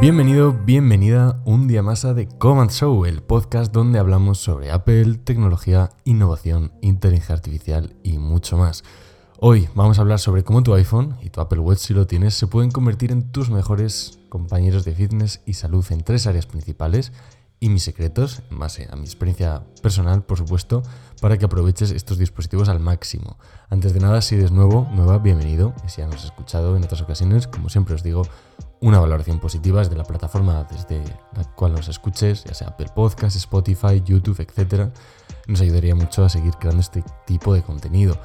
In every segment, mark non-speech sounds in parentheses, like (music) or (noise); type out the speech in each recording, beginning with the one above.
Bienvenido, bienvenida un día más a The Command Show, el podcast donde hablamos sobre Apple, tecnología, innovación, inteligencia artificial y mucho más. Hoy vamos a hablar sobre cómo tu iPhone y tu Apple Watch si lo tienes se pueden convertir en tus mejores compañeros de fitness y salud en tres áreas principales y mis secretos, en base a mi experiencia personal, por supuesto, para que aproveches estos dispositivos al máximo. Antes de nada, si eres nuevo, nueva, bienvenido. Si ya nos has escuchado en otras ocasiones, como siempre os digo, una valoración positiva desde la plataforma desde la cual nos escuches, ya sea Apple Podcast, Spotify, YouTube, etc. Nos ayudaría mucho a seguir creando este tipo de contenido.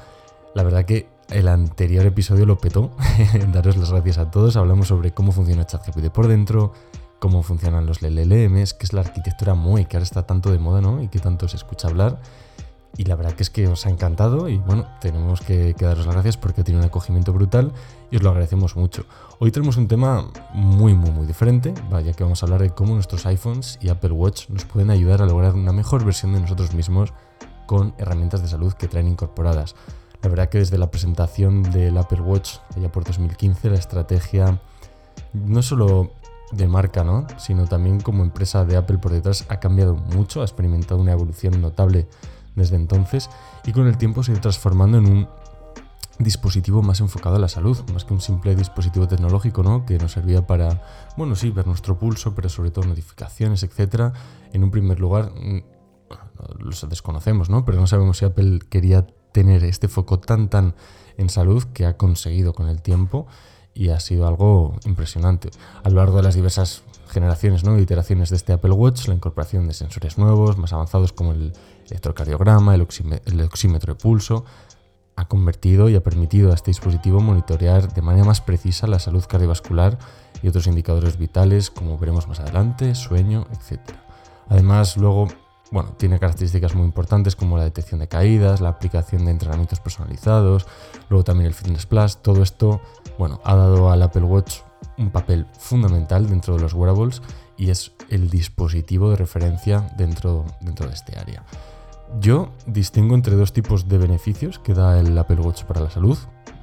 La verdad que el anterior episodio lo petó. (laughs) Daros las gracias a todos. Hablamos sobre cómo funciona ChatGPT por dentro, cómo funcionan los LLMs, que es la arquitectura muy que ahora está tanto de moda, ¿no? Y que tanto se escucha hablar. Y la verdad que es que os ha encantado y bueno, tenemos que, daros las gracias porque tiene un acogimiento brutal y os lo agradecemos mucho. Hoy tenemos un tema muy, muy, muy diferente, vaya que vamos a hablar de cómo nuestros iPhones y Apple Watch nos pueden ayudar a lograr una mejor versión de nosotros mismos con herramientas de salud que traen incorporadas. La verdad que desde la presentación del Apple Watch allá por 2015 la estrategia no solo de marca, ¿no? sino también como empresa de Apple por detrás ha cambiado mucho, ha experimentado una evolución notable desde entonces y con el tiempo se ha ido transformando en un dispositivo más enfocado a la salud, más que un simple dispositivo tecnológico, ¿no? Que nos servía para, bueno, sí, ver nuestro pulso, pero sobre todo notificaciones, etcétera. En un primer lugar, mm, los desconocemos, ¿no? Pero no sabemos si Apple quería tener este foco tan tan en salud que ha conseguido con el tiempo y ha sido algo impresionante. A lo largo de las diversas generaciones ¿no? iteraciones de este Apple Watch, la incorporación de sensores nuevos, más avanzados como el electrocardiograma, el, oxímetro de pulso, ha convertido y ha permitido a este dispositivo monitorear de manera más precisa la salud cardiovascular y otros indicadores vitales, como veremos más adelante, sueño, etc. Además, luego bueno, tiene características muy importantes como la detección de caídas, la aplicación de entrenamientos personalizados, luego también el Fitness Plus. Todo esto, bueno, ha dado al Apple Watch un papel fundamental dentro de los wearables y es el dispositivo de referencia dentro, dentro de este área. Yo distingo entre dos tipos de beneficios que da el Apple Watch para la salud,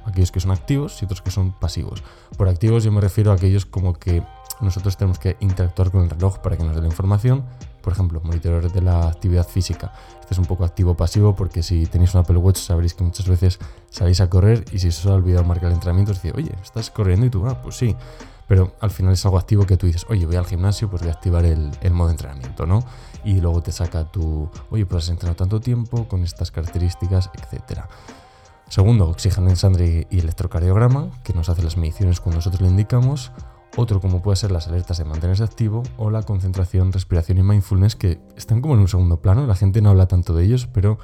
aquellos que son activos y otros que son pasivos. Por activos yo me refiero a aquellos como que nosotros tenemos que interactuar con el reloj para que nos dé la información, por ejemplo, monitorear de la actividad física. Este es un poco activo-pasivo porque si tenéis un Apple Watch sabréis que muchas veces salís a correr y si os ha olvidado marcar el entrenamiento, dice, oye, ¿estás corriendo? Y tú, ah, pues sí. Pero al final es algo activo que tú dices, oye, voy al gimnasio, pues voy a activar el, modo entrenamiento, ¿no? Y luego te saca tu, oye, pues has entrenado tanto tiempo con estas características, etcétera. Segundo, oxígeno en sangre y electrocardiograma, que nos hace las mediciones cuando nosotros le indicamos. Otro como puede ser las alertas de mantenerse activo o la concentración, respiración y mindfulness que están como en un segundo plano, la gente no habla tanto de ellos, pero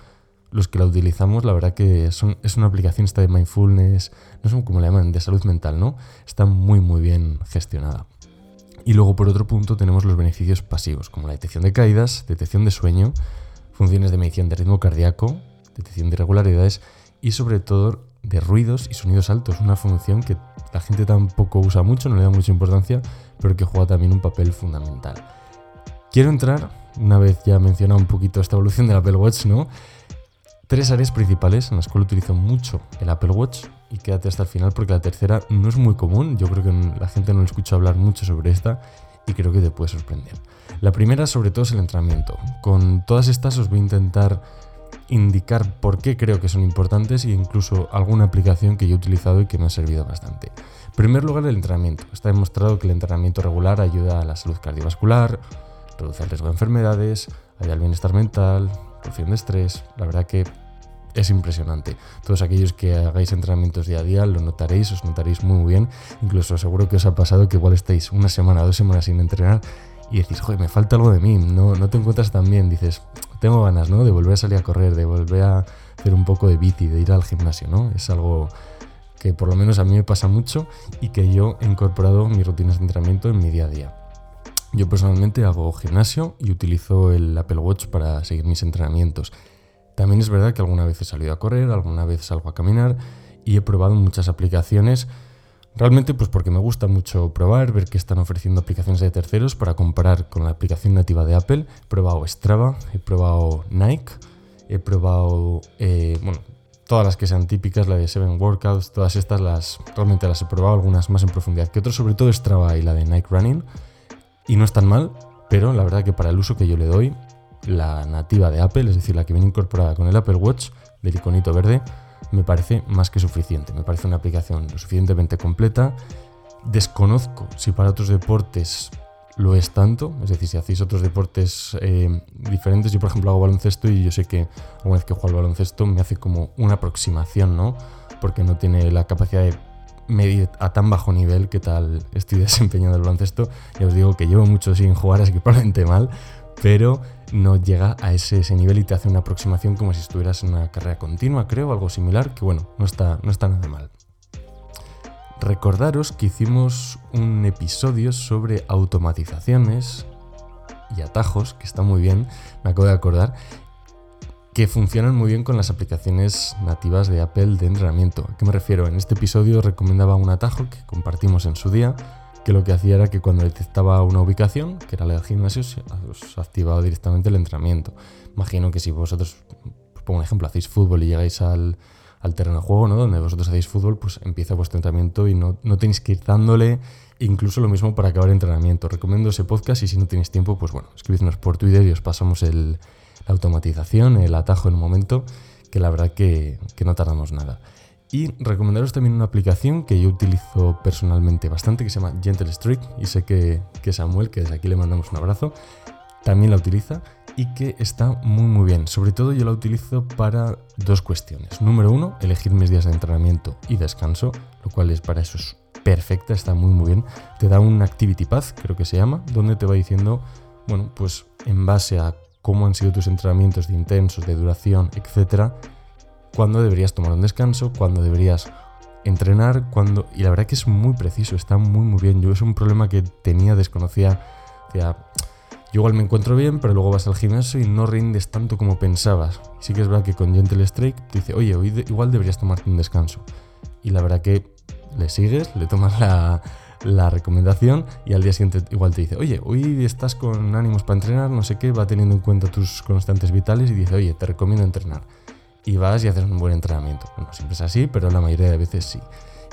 los que la utilizamos la verdad que es una aplicación esta de mindfulness, no son como la llaman, de salud mental, ¿no? Está muy muy bien gestionada. Y luego por otro punto tenemos los beneficios pasivos, como la detección de caídas, detección de sueño, funciones de medición de ritmo cardíaco, detección de irregularidades y sobre todo de ruidos y sonidos altos, una función que la gente tampoco usa mucho, no le da mucha importancia, pero que juega también un papel fundamental. Quiero entrar, una vez ya mencionado un poquito esta evolución del Apple Watch, ¿no? Tres áreas principales en las cuales utilizo mucho el Apple Watch y quédate hasta el final porque la tercera no es muy común, yo creo que la gente no escucha hablar mucho sobre esta y creo que te puede sorprender. La primera sobre todo es el entrenamiento. Con todas estas os voy a intentar indicar por qué creo que son importantes e incluso alguna aplicación que yo he utilizado y que me ha servido bastante. En primer lugar, el entrenamiento. Está demostrado que el entrenamiento regular ayuda a la salud cardiovascular, reduce el riesgo de enfermedades, ayuda al bienestar mental, reducción de estrés. La verdad que es impresionante. Todos aquellos que hagáis entrenamientos día a día lo notaréis, os notaréis muy bien. Incluso seguro que os ha pasado que igual estáis una semana, dos semanas sin entrenar y decís, joder, me falta algo de mí, no, no te encuentras tan bien. Dices, tengo ganas, ¿no? De volver a salir a correr, de volver a hacer un poco de bici, de ir al gimnasio, ¿no? Es algo que por lo menos a mí me pasa mucho y que yo he incorporado mis rutinas de entrenamiento en mi día a día. Yo personalmente hago gimnasio y utilizo el Apple Watch para seguir mis entrenamientos. También es verdad que alguna vez he salido a correr, alguna vez salgo a caminar y he probado muchas aplicaciones Realmente pues porque me gusta mucho probar, ver que están ofreciendo aplicaciones de terceros para comparar con la aplicación nativa de Apple. He probado Strava, he probado Nike, he probado, eh, bueno, todas las que sean típicas, la de Seven Workouts, todas estas las realmente las he probado, algunas más en profundidad que otras, sobre todo Strava y la de Nike Running, Y no es tan mal, pero la verdad que para el uso que yo le doy, la nativa de Apple, es decir, la que viene incorporada con el Apple Watch, del iconito verde, me parece más que suficiente. Me parece una aplicación lo suficientemente completa. Desconozco si para otros deportes lo es tanto, es decir, si hacéis otros deportes eh, diferentes, yo por ejemplo hago baloncesto y yo sé que una vez que juego al baloncesto me hace como una aproximación, ¿no? Porque no tiene la capacidad de medir a tan bajo nivel que tal estoy (laughs) desempeñando el baloncesto. Ya os digo que llevo mucho sin jugar, así que probablemente mal, pero no llega a ese, ese, nivel y te hace una aproximación como si estuvieras en una carrera continua, creo, algo similar, que bueno, no está, no está nada mal. Recordaros que hicimos un episodio sobre automatizaciones y atajos, que está muy bien, me acabo de acordar, que funcionan muy bien con las aplicaciones nativas de Apple de entrenamiento. ¿A qué me refiero? En este episodio recomendaba un atajo que compartimos en su día, que lo que hacía era que cuando detectaba una ubicación, que era la del gimnasio, os activaba directamente el entrenamiento. Imagino que si vosotros, por un ejemplo, hacéis fútbol y llegáis al, terreno de juego, ¿no? Donde vosotros hacéis fútbol, pues empieza vuestro entrenamiento y no, no tenéis que ir dándole incluso lo mismo para acabar el entrenamiento. Recomiendo ese podcast y si no tenéis tiempo, pues bueno, escribidnos por Twitter y os pasamos el, la automatización, el atajo en un momento, que la verdad que, que no tardamos nada. Y recomendaros también una aplicación que yo utilizo personalmente bastante, que se llama Gentle Streak, y sé que, que Samuel, que desde aquí le mandamos un abrazo, también la utiliza y que está muy muy bien. Sobre todo yo la utilizo para dos cuestiones. Número uno, elegir mis días de entrenamiento y descanso, lo cual es para eso es perfecta, está muy muy bien. Te da un activity path, creo que se llama, donde te va diciendo, bueno, pues en base a cómo han sido tus entrenamientos de intensos, de duración, etcétera, cuándo deberías tomar un descanso, cuándo deberías entrenar, cuándo... Y la verdad que es muy preciso, está muy muy bien. Yo es un problema que tenía, desconocía. Sea, yo igual me encuentro bien, pero luego vas al gimnasio y no rindes tanto como pensabas. Sí que es verdad que con Gentle Strike te dice, oye, hoy igual deberías tomarte un descanso. Y la verdad que le sigues, le tomas la, la recomendación y al día siguiente igual te dice, oye, hoy estás con ánimos para entrenar, no sé qué, va teniendo en cuenta tus constantes vitales y dice, oye, te recomiendo entrenar. Y vas y haces un buen entrenamiento. Bueno, siempre es así, pero la mayoría de veces sí.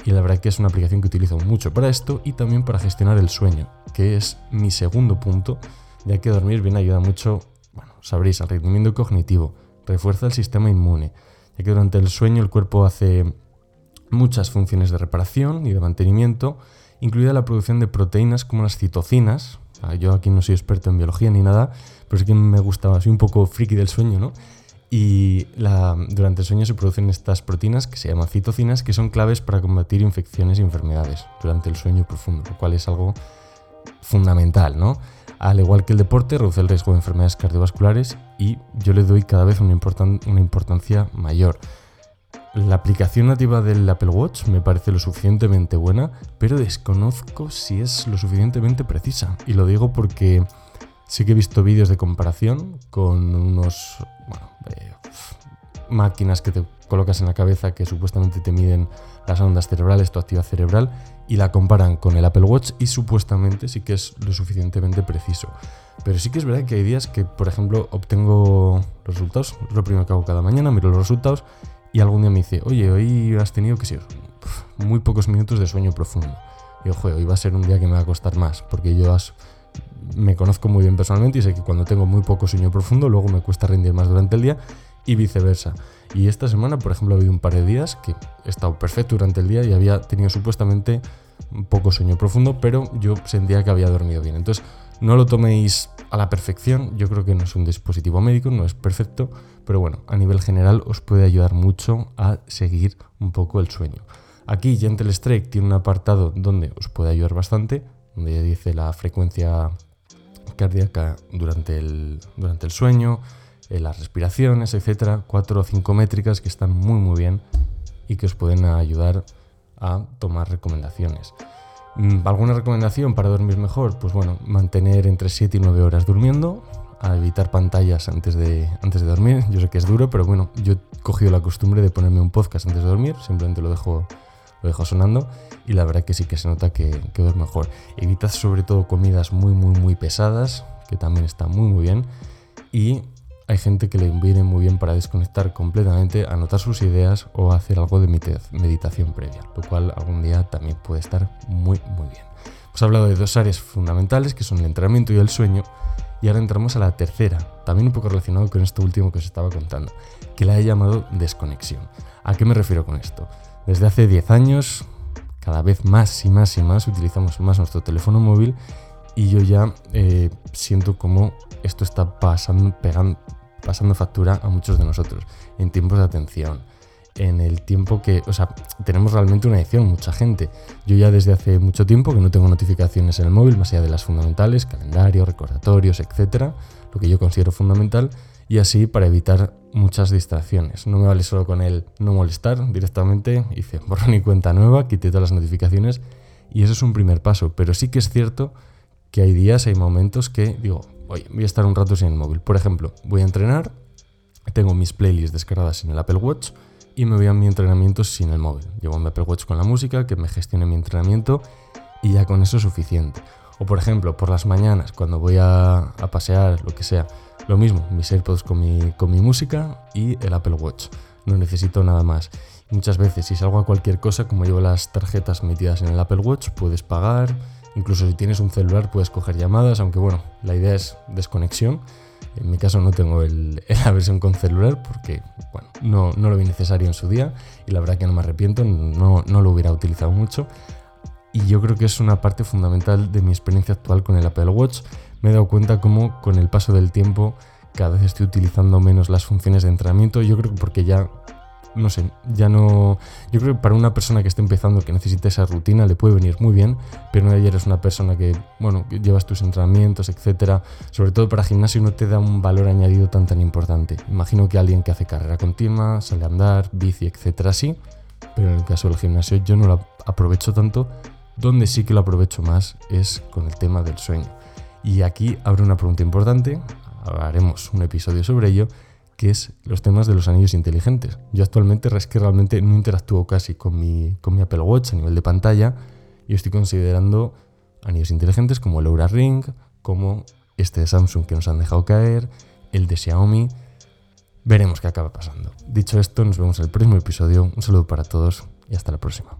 Y la verdad que es una aplicación que utilizo mucho para esto y también para gestionar el sueño, que es mi segundo punto, ya que dormir bien ayuda mucho, bueno, sabréis, al rendimiento cognitivo, refuerza el sistema inmune, ya que durante el sueño el cuerpo hace muchas funciones de reparación y de mantenimiento, incluida la producción de proteínas como las citocinas. Yo aquí no soy experto en biología ni nada, pero sí que me gustaba, soy un poco friki del sueño, ¿no? Y durante el sueño se producen estas proteínas que se llaman citocinas, que son claves para combatir infecciones y enfermedades durante el sueño profundo, lo cual es algo fundamental, ¿no? Al igual que el deporte, reduce el riesgo de enfermedades cardiovasculares y yo le doy cada vez una, una importancia mayor. La aplicación nativa del Apple Watch me parece lo suficientemente buena, pero desconozco si es lo suficientemente precisa. Y lo digo porque sí que he visto vídeos de comparación con unos eh, máquinas que te colocas en la cabeza que supuestamente te miden las ondas cerebrales, tu actividad cerebral, y la comparan con el Apple Watch y supuestamente sí que es lo suficientemente preciso. Pero sí que es verdad que hay días que, por ejemplo, obtengo resultados, es lo primero que hago cada mañana, miro los resultados y algún día me dice, oye, hoy has tenido, que sé, muy pocos minutos de sueño profundo. Y ojo, hoy va a ser un día que me va a costar más, porque yo me conozco muy bien personalmente y sé que cuando tengo muy poco sueño profundo, luego me cuesta rendir más durante el día y viceversa. Y esta semana, por ejemplo, ha habido un par de días que he estado perfecto durante el día y había tenido supuestamente poco sueño profundo, pero yo sentía que había dormido bien. Entonces, no lo toméis a la perfección, yo creo que no es un dispositivo médico, no es perfecto, pero bueno, a nivel general os puede ayudar mucho a seguir un poco el sueño. Aquí Gentle Strike tiene un apartado donde os puede ayudar bastante, donde dice la frecuencia cardíaca durante el, durante el sueño, eh, las respiraciones, etcétera, cuatro o cinco métricas que están muy muy bien y que os pueden ayudar a tomar recomendaciones. Mm, ¿Alguna recomendación para dormir mejor? Pues bueno, mantener entre 7 y 9 horas durmiendo, a evitar pantallas antes de, antes de dormir. Yo sé que es duro, pero bueno, yo he cogido la costumbre de ponerme un podcast antes de dormir, simplemente lo dejo, lo dejo sonando y la verdad que sí que se nota que, que duermo mejor. Evitad sobre todo comidas muy, muy, muy pesadas, que también está muy, muy bien. Y hay gente que le viene muy bien para desconectar completamente, anotar sus ideas o hacer algo de meditación previa, lo cual algún día también puede estar muy, muy bien. Os he hablado de dos áreas fundamentales que son el entrenamiento y el sueño. Y ahora entramos a la tercera, también un poco relacionado con esto último que os estaba contando, que la he llamado desconexión. ¿A qué me refiero con esto? Desde hace 10 años, cada vez más y más y más utilizamos más nuestro teléfono móvil y yo ya eh, siento como esto está pasando, factura a muchos de nosotros en tiempos de atención, en el tiempo que, o sea, tenemos realmente una adicción, mucha gente. Yo ya desde hace mucho tiempo que no tengo notificaciones en el móvil, más allá de las fundamentales, calendario, recordatorios, etcétera, lo que yo considero fundamental, y así para evitar muchas distracciones. No me vale solo con el no molestar directamente, hice borrón y cuenta nueva, quité todas las notificaciones, y eso es un primer paso, pero sí que es cierto que hay días, hay momentos que digo, oye, voy a estar un rato sin el móvil. Por ejemplo, voy a entrenar, tengo mis playlists descargadas en el Apple Watch, y me voy a mi entrenamiento sin el móvil. Llevo mi Apple Watch con la música, que me gestione mi entrenamiento y ya con eso es suficiente. O por ejemplo, por las mañanas, cuando voy a, pasear, lo que sea, lo mismo, mis AirPods con mi, con mi música y el Apple Watch. No necesito nada más. muchas veces, si salgo a cualquier cosa, como llevo las tarjetas metidas en el Apple Watch, puedes pagar. Incluso si tienes un celular, puedes coger llamadas, aunque bueno, la idea es desconexión en mi caso no tengo (laughs) la versión con celular porque bueno, no, no, lo vi necesario en su día y la verdad que no me arrepiento, no, no lo hubiera utilizado mucho. Y yo creo que es una parte fundamental de mi experiencia actual con el Apple Watch. Me he dado cuenta cómo con el paso del tiempo cada vez estoy utilizando menos las funciones de entrenamiento. Yo creo que porque ya no sé, ya no... Yo creo que para una persona que esté empezando, que necesita esa rutina, le puede venir muy bien, pero no eres una persona que, bueno, llevas tus entrenamientos, etcétera. Sobre todo para gimnasio no te da un valor añadido tan tan importante. Imagino que alguien que hace carrera continua, sale a andar, bici, etcétera, sí, pero en el caso del gimnasio yo no lo aprovecho tanto. Donde sí que lo aprovecho más es con el tema del sueño. Y aquí abre una pregunta importante, haremos un episodio sobre ello, que es los temas de los anillos inteligentes. Yo actualmente es que realmente no interactúo casi con mi, con mi Apple Watch a nivel de pantalla y estoy considerando anillos inteligentes como el Aura Ring, como este de Samsung que nos han dejado caer, el de Xiaomi. Veremos qué acaba pasando. Dicho esto, nos vemos en el próximo episodio. Un saludo para todos y hasta la próxima.